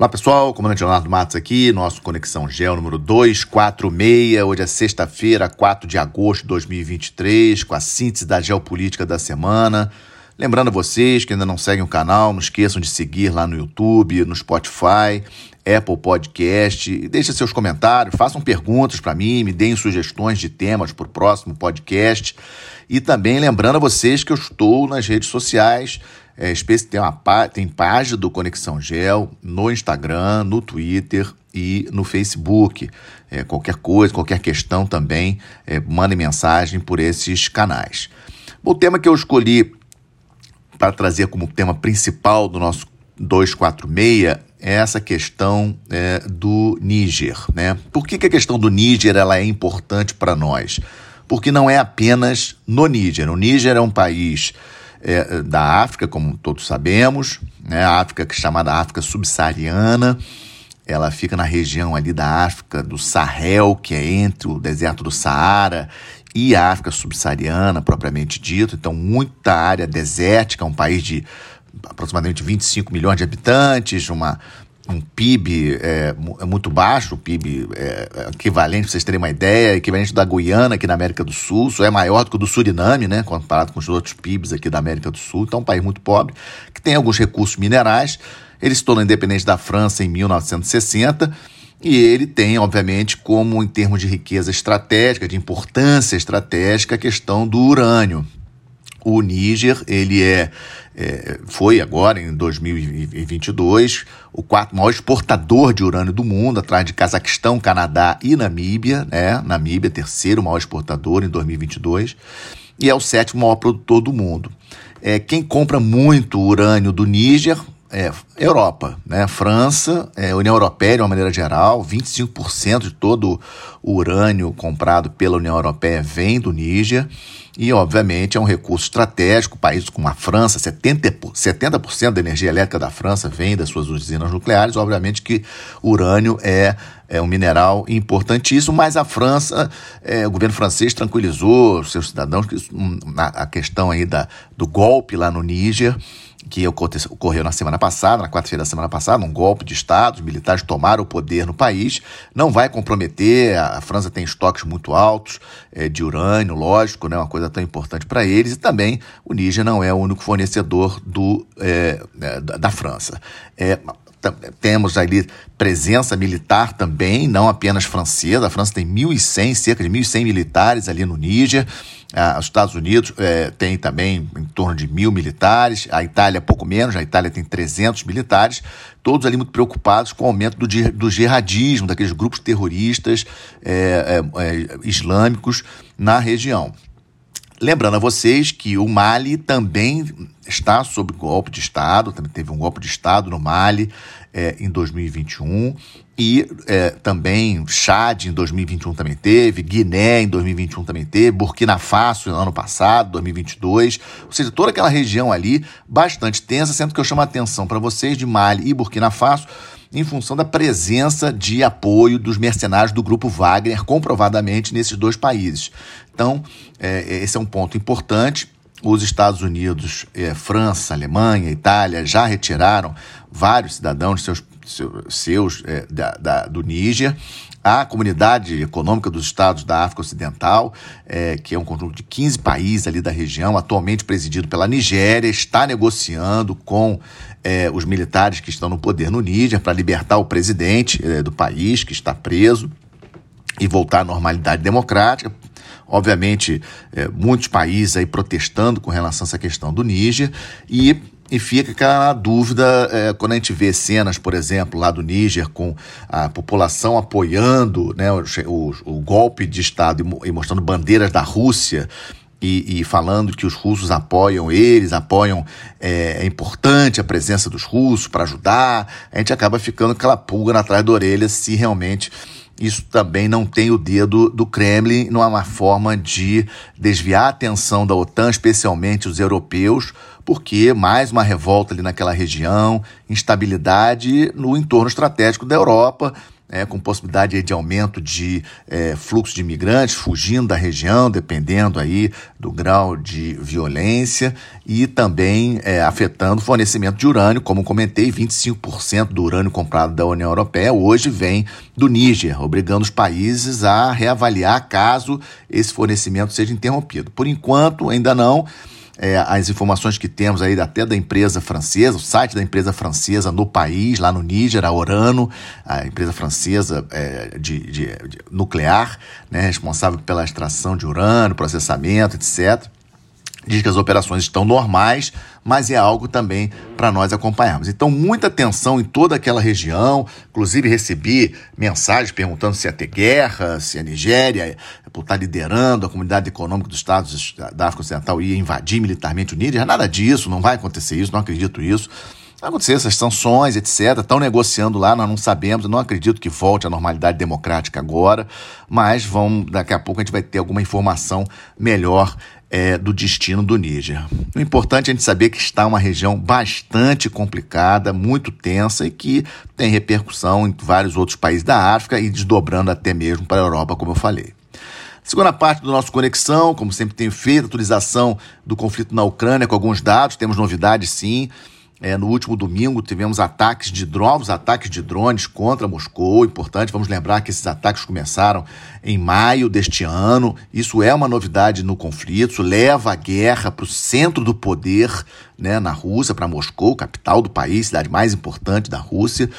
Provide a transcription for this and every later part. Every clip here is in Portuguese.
Olá pessoal, comandante Leonardo Matos aqui, nosso Conexão Gel número 246. Hoje é sexta-feira, 4 de agosto de 2023, com a síntese da geopolítica da semana. Lembrando a vocês que ainda não seguem o canal, não esqueçam de seguir lá no YouTube, no Spotify, Apple Podcast. Deixem seus comentários, façam perguntas para mim, me deem sugestões de temas para o próximo podcast. E também lembrando a vocês que eu estou nas redes sociais é, tem, uma, tem página do Conexão Gel no Instagram, no Twitter e no Facebook. É, qualquer coisa, qualquer questão também, é, mande mensagem por esses canais. O tema que eu escolhi para trazer como tema principal do nosso 246 é essa questão é, do Níger. Né? Por que, que a questão do Níger ela é importante para nós? Porque não é apenas no Níger. O Níger é um país é, da África, como todos sabemos, né? a África é chamada África subsaariana, ela fica na região ali da África do Sahel, que é entre o deserto do Saara e a África subsaariana, propriamente dito. Então, muita área desértica, um país de aproximadamente 25 milhões de habitantes, uma, um PIB é, é, muito baixo, o PIB é, é equivalente, para vocês terem uma ideia, equivalente da Guiana aqui na América do Sul, só é maior do que o do Suriname, né, comparado com os outros PIBs aqui da América do Sul, então é um país muito pobre, que tem alguns recursos minerais, ele se tornou independente da França em 1960, e ele tem, obviamente, como em termos de riqueza estratégica, de importância estratégica, a questão do urânio. O Níger, ele é, é, foi agora, em 2022, o quarto maior exportador de urânio do mundo, atrás de Cazaquistão, Canadá e Namíbia. Né? Namíbia, terceiro maior exportador em 2022, e é o sétimo maior produtor do mundo. É, quem compra muito urânio do Níger é, Europa, né? França, é, União Europeia de uma maneira geral, 25% de todo o urânio comprado pela União Europeia vem do Níger e, obviamente, é um recurso estratégico. Países como a França, 70%, 70 da energia elétrica da França vem das suas usinas nucleares. Obviamente que urânio é, é um mineral importantíssimo, mas a França, é, o governo francês tranquilizou seus cidadãos que hum, a questão aí da, do golpe lá no Níger que ocorreu na semana passada, na quarta-feira da semana passada, um golpe de Estado, os militares tomaram o poder no país, não vai comprometer, a França tem estoques muito altos é, de urânio, lógico, né, uma coisa tão importante para eles, e também o Níger não é o único fornecedor do, é, da França. É, temos ali presença militar também, não apenas francesa. A França tem 1.100, cerca de 1.100 militares ali no Níger. Ah, os Estados Unidos eh, tem também em torno de mil militares. A Itália, pouco menos. A Itália tem 300 militares. Todos ali muito preocupados com o aumento do, do jihadismo, daqueles grupos terroristas eh, eh, islâmicos na região. Lembrando a vocês que o Mali também está sob golpe de Estado, também teve um golpe de Estado no Mali é, em 2021 e é, também Chad em 2021 também teve, Guiné em 2021 também teve, Burkina Faso no ano passado, 2022, ou seja, toda aquela região ali bastante tensa, sendo que eu chamo a atenção para vocês de Mali e Burkina Faso em função da presença de apoio dos mercenários do grupo Wagner, comprovadamente nesses dois países. Então, é, esse é um ponto importante. Os Estados Unidos, é, França, Alemanha, Itália já retiraram vários cidadãos seus, seus, é, da, da, do Níger. A Comunidade Econômica dos Estados da África Ocidental, é, que é um conjunto de 15 países ali da região, atualmente presidido pela Nigéria, está negociando com é, os militares que estão no poder no Níger para libertar o presidente é, do país, que está preso, e voltar à normalidade democrática. Obviamente, é, muitos países aí protestando com relação a essa questão do Níger e e fica aquela dúvida é, quando a gente vê cenas, por exemplo, lá do Níger, com a população apoiando né, o, o, o golpe de Estado e, e, mostrando bandeiras da Rússia e, e, falando que os russos apoiam eles, apoiam, é, é importante a presença dos russos para ajudar, a gente acaba ficando aquela pulga na trás da orelha se realmente isso também não tem o dedo do Kremlin, não é uma forma de desviar a atenção da OTAN, especialmente os europeus, porque mais uma revolta ali naquela região, instabilidade no entorno estratégico da Europa é, com possibilidade de aumento de é, fluxo de imigrantes fugindo da região, dependendo aí do grau de violência e também é, afetando o fornecimento de urânio, como comentei, 25% do urânio comprado da União Europeia hoje vem do Níger, obrigando os países a reavaliar caso esse fornecimento seja interrompido. Por enquanto, ainda não é, as informações que temos aí até da empresa francesa, o site da empresa francesa no país, lá no Níger, a Orano, a empresa francesa é, de, de, de, nuclear, né, responsável pela extração de urânio, processamento, etc diz que as operações estão normais, mas é algo também para nós acompanharmos. Então, muita atenção em toda aquela região. Inclusive, recebi mensagens perguntando se ia ter guerra, se a Nigéria, por estar liderando a comunidade econômica dos Estados da África Ocidental, ia invadir militarmente o Níger. Nada disso, não vai acontecer isso, não acredito isso. Vai acontecer essas sanções, etc. Estão negociando lá, nós não sabemos. Não acredito que volte à normalidade democrática agora, mas vão, daqui a pouco a gente vai ter alguma informação melhor é, do destino do Níger. O importante é a gente saber que está uma região bastante complicada, muito tensa e que tem repercussão em vários outros países da África e desdobrando até mesmo para a Europa, como eu falei. Segunda parte do nosso Conexão, como sempre tenho feito, atualização do conflito na Ucrânia com alguns dados, temos novidades sim. É, no último domingo tivemos ataques de drones, ataques de drones contra Moscou. Importante, vamos lembrar que esses ataques começaram em maio deste ano. Isso é uma novidade no conflito, isso leva a guerra para o centro do poder né, na Rússia, para Moscou, capital do país, cidade mais importante da Rússia.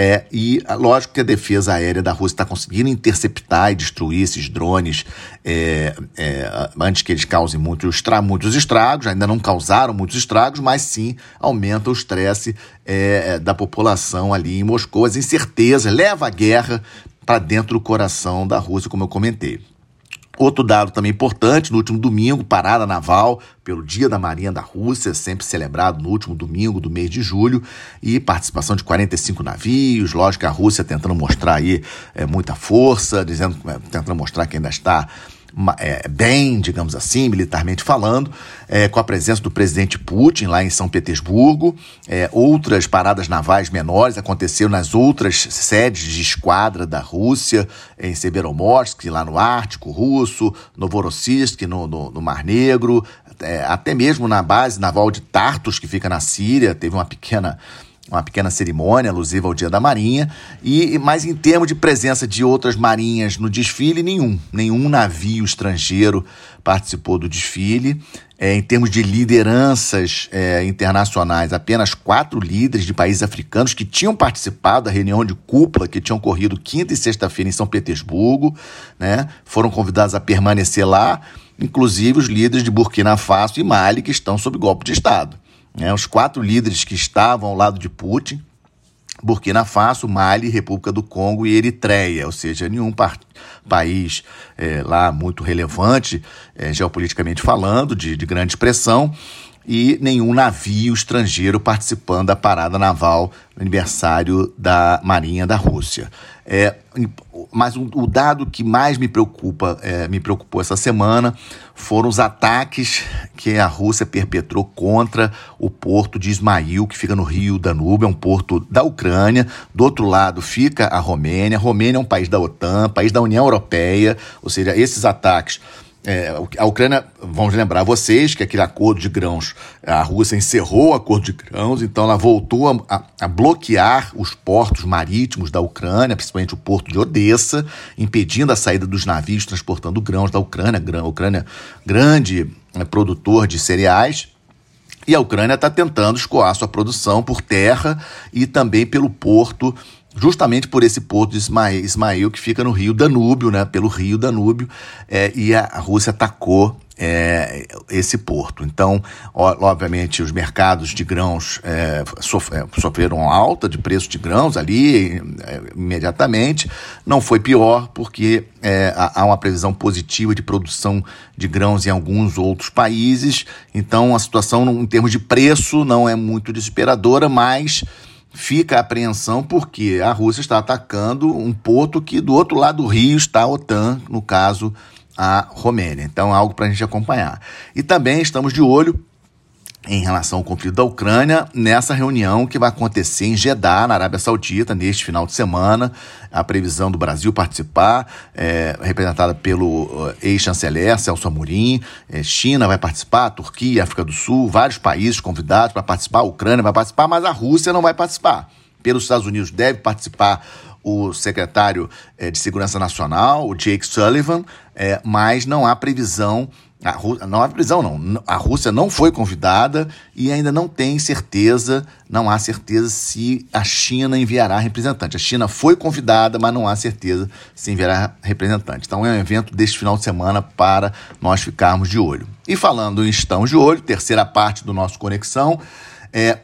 É, e lógico que a defesa aérea da Rússia está conseguindo interceptar e destruir esses drones é, é, antes que eles causem muitos, estra muitos estragos, ainda não causaram muitos estragos, mas sim aumenta o estresse é, é, da população ali em Moscou, as incertezas, leva a guerra para dentro do coração da Rússia, como eu comentei. Outro dado também importante, no último domingo, parada naval pelo Dia da Marinha da Rússia, sempre celebrado no último domingo do mês de julho, e participação de 45 navios, lógico a Rússia tentando mostrar aí é, muita força, dizendo, é, tentando mostrar que ainda está é, bem, digamos assim, militarmente falando, é, com a presença do presidente Putin lá em São Petersburgo. É, outras paradas navais menores aconteceram nas outras sedes de esquadra da Rússia, em Severomorsk, lá no Ártico Russo, Novorossiysk, no, no, no Mar Negro, é, até mesmo na base naval de Tartus, que fica na Síria, teve uma pequena uma pequena cerimônia alusiva ao Dia da Marinha, e mas em termos de presença de outras marinhas no desfile, nenhum, nenhum navio estrangeiro participou do desfile. É, em termos de lideranças é, internacionais, apenas quatro líderes de países africanos que tinham participado da reunião de cúpula que tinha ocorrido quinta e sexta-feira em São Petersburgo, né, foram convidados a permanecer lá, inclusive os líderes de Burkina Faso e Mali, que estão sob golpe de Estado. Né, os quatro líderes que estavam ao lado de Putin, Burkina Faso, Mali, República do Congo e Eritreia, ou seja, nenhum país é, lá muito relevante, é, geopoliticamente falando, de, de grande expressão, e nenhum navio estrangeiro participando da parada naval no aniversário da Marinha da Rússia. É, mas o, dado que mais me preocupa, é, me preocupou essa semana foram os ataques que a Rússia perpetrou contra o porto de Ismail, que fica no rio Danúbio, é um porto da Ucrânia. Do outro lado fica a Romênia. A Romênia é um país da OTAN, país da União Europeia, ou seja, esses ataques é, a Ucrânia, vamos lembrar vocês que aquele acordo de grãos, a Rússia encerrou o acordo de grãos, então ela voltou a, a, a, bloquear os portos marítimos da Ucrânia, principalmente o porto de Odessa, impedindo a saída dos navios transportando grãos da Ucrânia. A Ucrânia, grande é, produtor de cereais. E a Ucrânia está tentando escoar sua produção por terra e também pelo porto justamente por esse porto de Ismael, que fica no rio Danúbio, né, pelo rio Danúbio, é, e a, a Rússia atacou é, esse porto. Então, obviamente, os mercados de grãos é, é, sofreram alta de preço de grãos ali é, imediatamente. Não foi pior, porque é, há uma previsão positiva de produção de grãos em alguns outros países. Então, a situação, em termos de preço, não é muito desesperadora, mas fica a apreensão porque a Rússia está atacando um porto que do outro lado do rio está a OTAN, no caso a Romênia. Então, é algo para a gente acompanhar. E também estamos de olho em relação ao conflito da Ucrânia nessa reunião que vai acontecer em Jeddah, na Arábia Saudita, neste final de semana. A previsão do Brasil participar, é, representada pelo eh, ex-chanceler Celso Amorim. É, China vai participar, Turquia, África do Sul, vários países convidados para participar. A Ucrânia vai participar, mas a Rússia não vai participar. Pelos Estados Unidos deve participar o secretário é, de Segurança Nacional, o Jake Sullivan, é, mas não há previsão a Rú... Não há prisão, não. A Rússia não foi convidada e ainda não tem certeza, não há certeza se a China enviará representante. A China foi convidada, mas não há certeza se enviará representante. Então é um evento deste final de semana para nós ficarmos de olho. E falando em estamos de olho, terceira parte do nosso Conexão, é,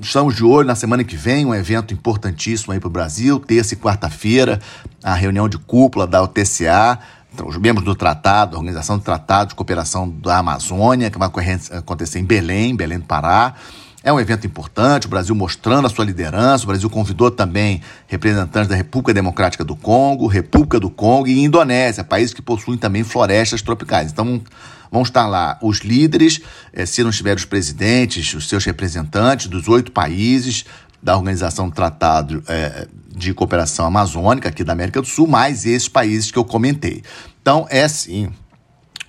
estamos de olho na semana que vem, um evento importantíssimo aí para o Brasil, terça e quarta-feira, a reunião de cúpula da então, os membros do tratado, a Organização do Tratado de Cooperação da Amazônia, que vai acontecer em Belém, Belém do Pará. É um evento importante, o Brasil mostrando a sua liderança. O Brasil convidou também representantes da República Democrática do Congo, República do Congo e Indonésia, países que possuem também florestas tropicais. Então, vão estar lá os líderes, eh, se não estiver os presidentes, os seus representantes dos oito países da Organização do Tratado eh, de Cooperação Amazônica aqui da América do Sul, mais esses países que eu comentei. Então, é sim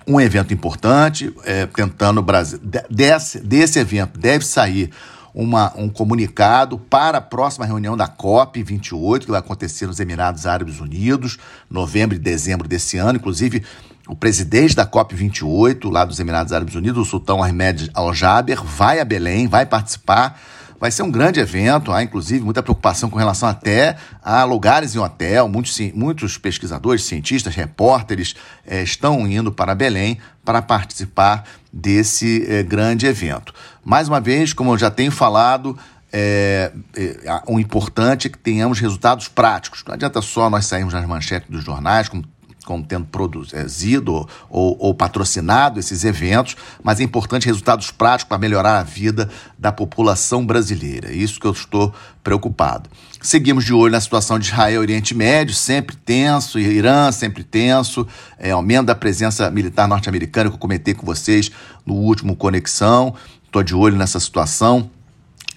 um evento importante, é, tentando o Brasil. Desse, desse evento deve sair uma, um comunicado para a próxima reunião da COP 28, que vai acontecer nos Emirados Árabes Unidos, novembro e dezembro desse ano. Inclusive, o presidente da COP 28, lá dos Emirados Árabes Unidos, o sultão Ahmed Al-Jaber, vai a Belém, vai participar Vai ser um grande evento, há inclusive muita preocupação com relação até a lugares em hotel. Muitos, muitos pesquisadores, cientistas, repórteres eh, estão indo para Belém para participar desse eh, grande evento. Mais uma vez, como eu já tenho falado, é, é, o importante é que tenhamos resultados práticos. Não adianta só nós sairmos nas manchetes dos jornais, como como tendo produzido ou, ou, patrocinado esses eventos, mas é importante resultados práticos para melhorar a vida da população brasileira. É isso que eu estou preocupado. Seguimos de olho na situação de Israel e Oriente Médio, sempre tenso, Irã sempre tenso, é, aumento da presença militar norte-americana que eu comentei com vocês no último Conexão. Estou de olho nessa situação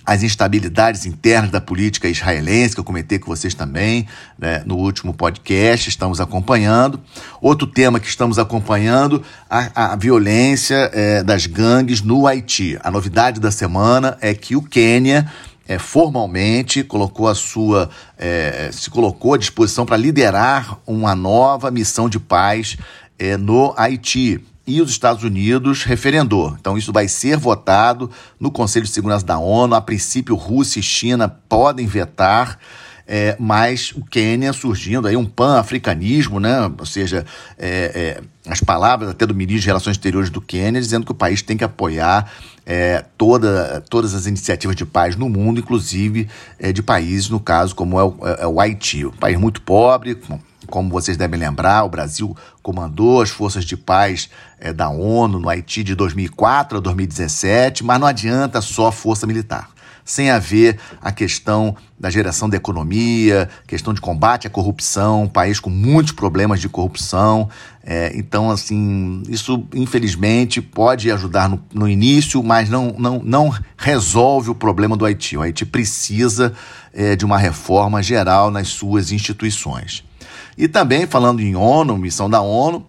as instabilidades internas da política israelense, que eu comentei com vocês também né, no último podcast, estamos acompanhando. Outro tema que estamos acompanhando, a, a violência é, das gangues no Haiti. A novidade da semana é que o Quênia é, formalmente colocou a sua é, se colocou à disposição para liderar uma nova missão de paz é, no Haiti e os Estados Unidos referendou. Então, isso vai ser votado no Conselho de Segurança da ONU. A princípio, Rússia e China podem vetar. É, mas o Quênia surgindo aí um pan-africanismo, né? ou seja, é, é, as palavras até do ministro de Relações Exteriores do Quênia dizendo que o país tem que apoiar é, toda, todas as iniciativas de paz no mundo, inclusive é, de países, no caso, como é o, é, é o Haiti, um país muito pobre, como vocês devem lembrar, o Brasil comandou as forças de paz é, da ONU no Haiti de 2004 a 2017, mas não adianta só força militar. Sem haver a questão da geração da economia, questão de combate à corrupção, um país com muitos problemas de corrupção. É, então, assim, isso infelizmente pode ajudar no, no início, mas não, não, não resolve o problema do Haiti. O Haiti precisa é, de uma reforma geral nas suas instituições. E também, falando em ONU, missão da ONU,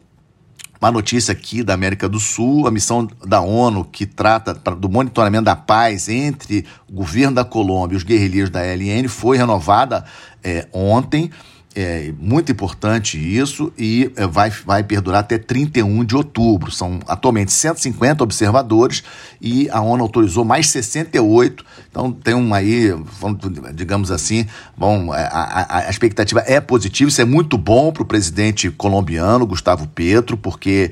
uma notícia aqui da América do Sul, a missão da ONU que trata do monitoramento da paz entre o governo da Colômbia e os guerrilheiros da LN foi renovada é, ontem. É muito importante isso e é, vai, vai perdurar até 31 de outubro. São atualmente 150 observadores e a ONU autorizou mais 68. Então tem um aí, digamos assim, bom, a, a, a expectativa é positiva. Isso é muito bom para o presidente colombiano, Gustavo Petro, porque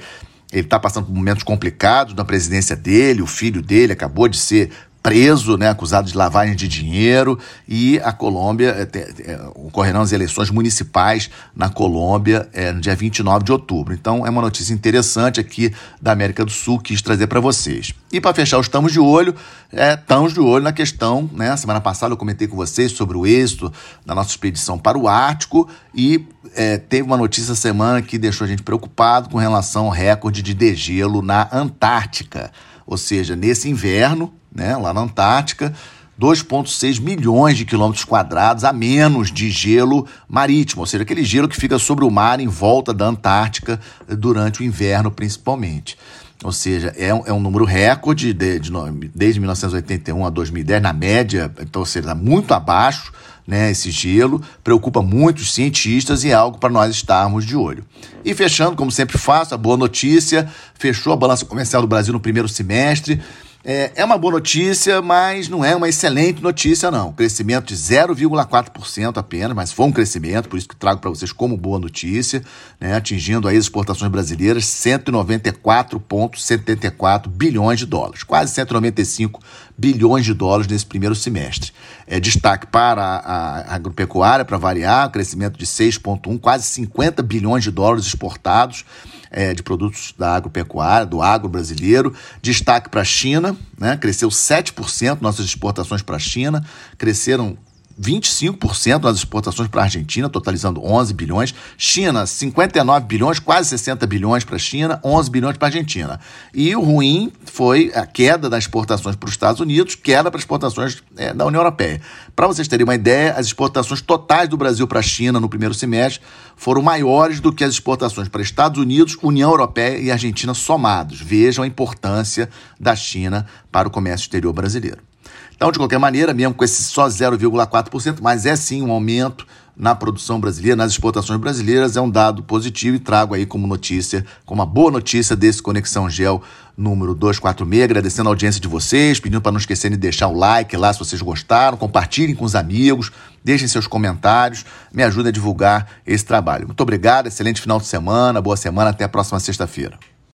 ele está passando por momentos complicados na presidência dele, o filho dele acabou de ser preso, né, acusado de lavagem de dinheiro, e a Colômbia, é, é, ocorrerão as eleições municipais na Colômbia é, no dia 29 de outubro. Então é uma notícia interessante aqui da América do Sul quis trazer para vocês. E para fechar, estamos de olho, é, estamos de olho na questão, né, semana passada eu comentei com vocês sobre o êxito da nossa expedição para o Ártico e é, teve uma notícia semana que deixou a gente preocupado com relação ao recorde de degelo na Antártica. Ou seja, nesse inverno, né, lá na Antártica, 2,6 milhões de quilômetros quadrados a menos de gelo marítimo, ou seja, aquele gelo que fica sobre o mar em volta da Antártica durante o inverno, principalmente. Ou seja, é um, é um número recorde de, de, desde 1981 a 2010, na média, então, ou seja, muito abaixo né, esse gelo, preocupa muitos cientistas e é algo para nós estarmos de olho. E fechando, como sempre faço, a boa notícia: fechou a balança comercial do Brasil no primeiro semestre. É, é uma boa notícia, mas não é uma excelente notícia, não. Crescimento de 0,4% apenas, mas foi um crescimento, por isso que trago para vocês como boa notícia, né, atingindo aí as exportações brasileiras 194,74 bilhões de dólares, quase 195 bilhões de dólares nesse primeiro semestre. É, destaque para a, a agropecuária, para variar, crescimento de 6,1, quase 50 bilhões de dólares exportados é, de produtos da agropecuária, do agro brasileiro. Destaque para a China, né? cresceu 7% nossas exportações para a China, cresceram 25% nas exportações para a Argentina, totalizando 11 bilhões. China, 59 bilhões, quase 60 bilhões para a China, 11 bilhões para a Argentina. E o ruim foi a queda das exportações para os Estados Unidos, queda para as exportações é, da União Europeia. Para vocês terem uma ideia, as exportações totais do Brasil para a China no primeiro semestre foram maiores do que as exportações para Estados Unidos, União Europeia e Argentina somados. Vejam a importância da China para o comércio exterior brasileiro. Então, de qualquer maneira, mesmo com esse só 0,4%, mas é sim um aumento na produção brasileira, nas exportações brasileiras, é um dado positivo e trago aí como notícia, como uma boa notícia desse Conexão Gel número 246, agradecendo a audiência de vocês, pedindo para não esquecerem de deixar o like lá se vocês gostaram, compartilhem com os amigos, deixem seus comentários, me ajudem a divulgar esse trabalho. Muito obrigado, excelente final de semana, boa semana, até a próxima sexta-feira.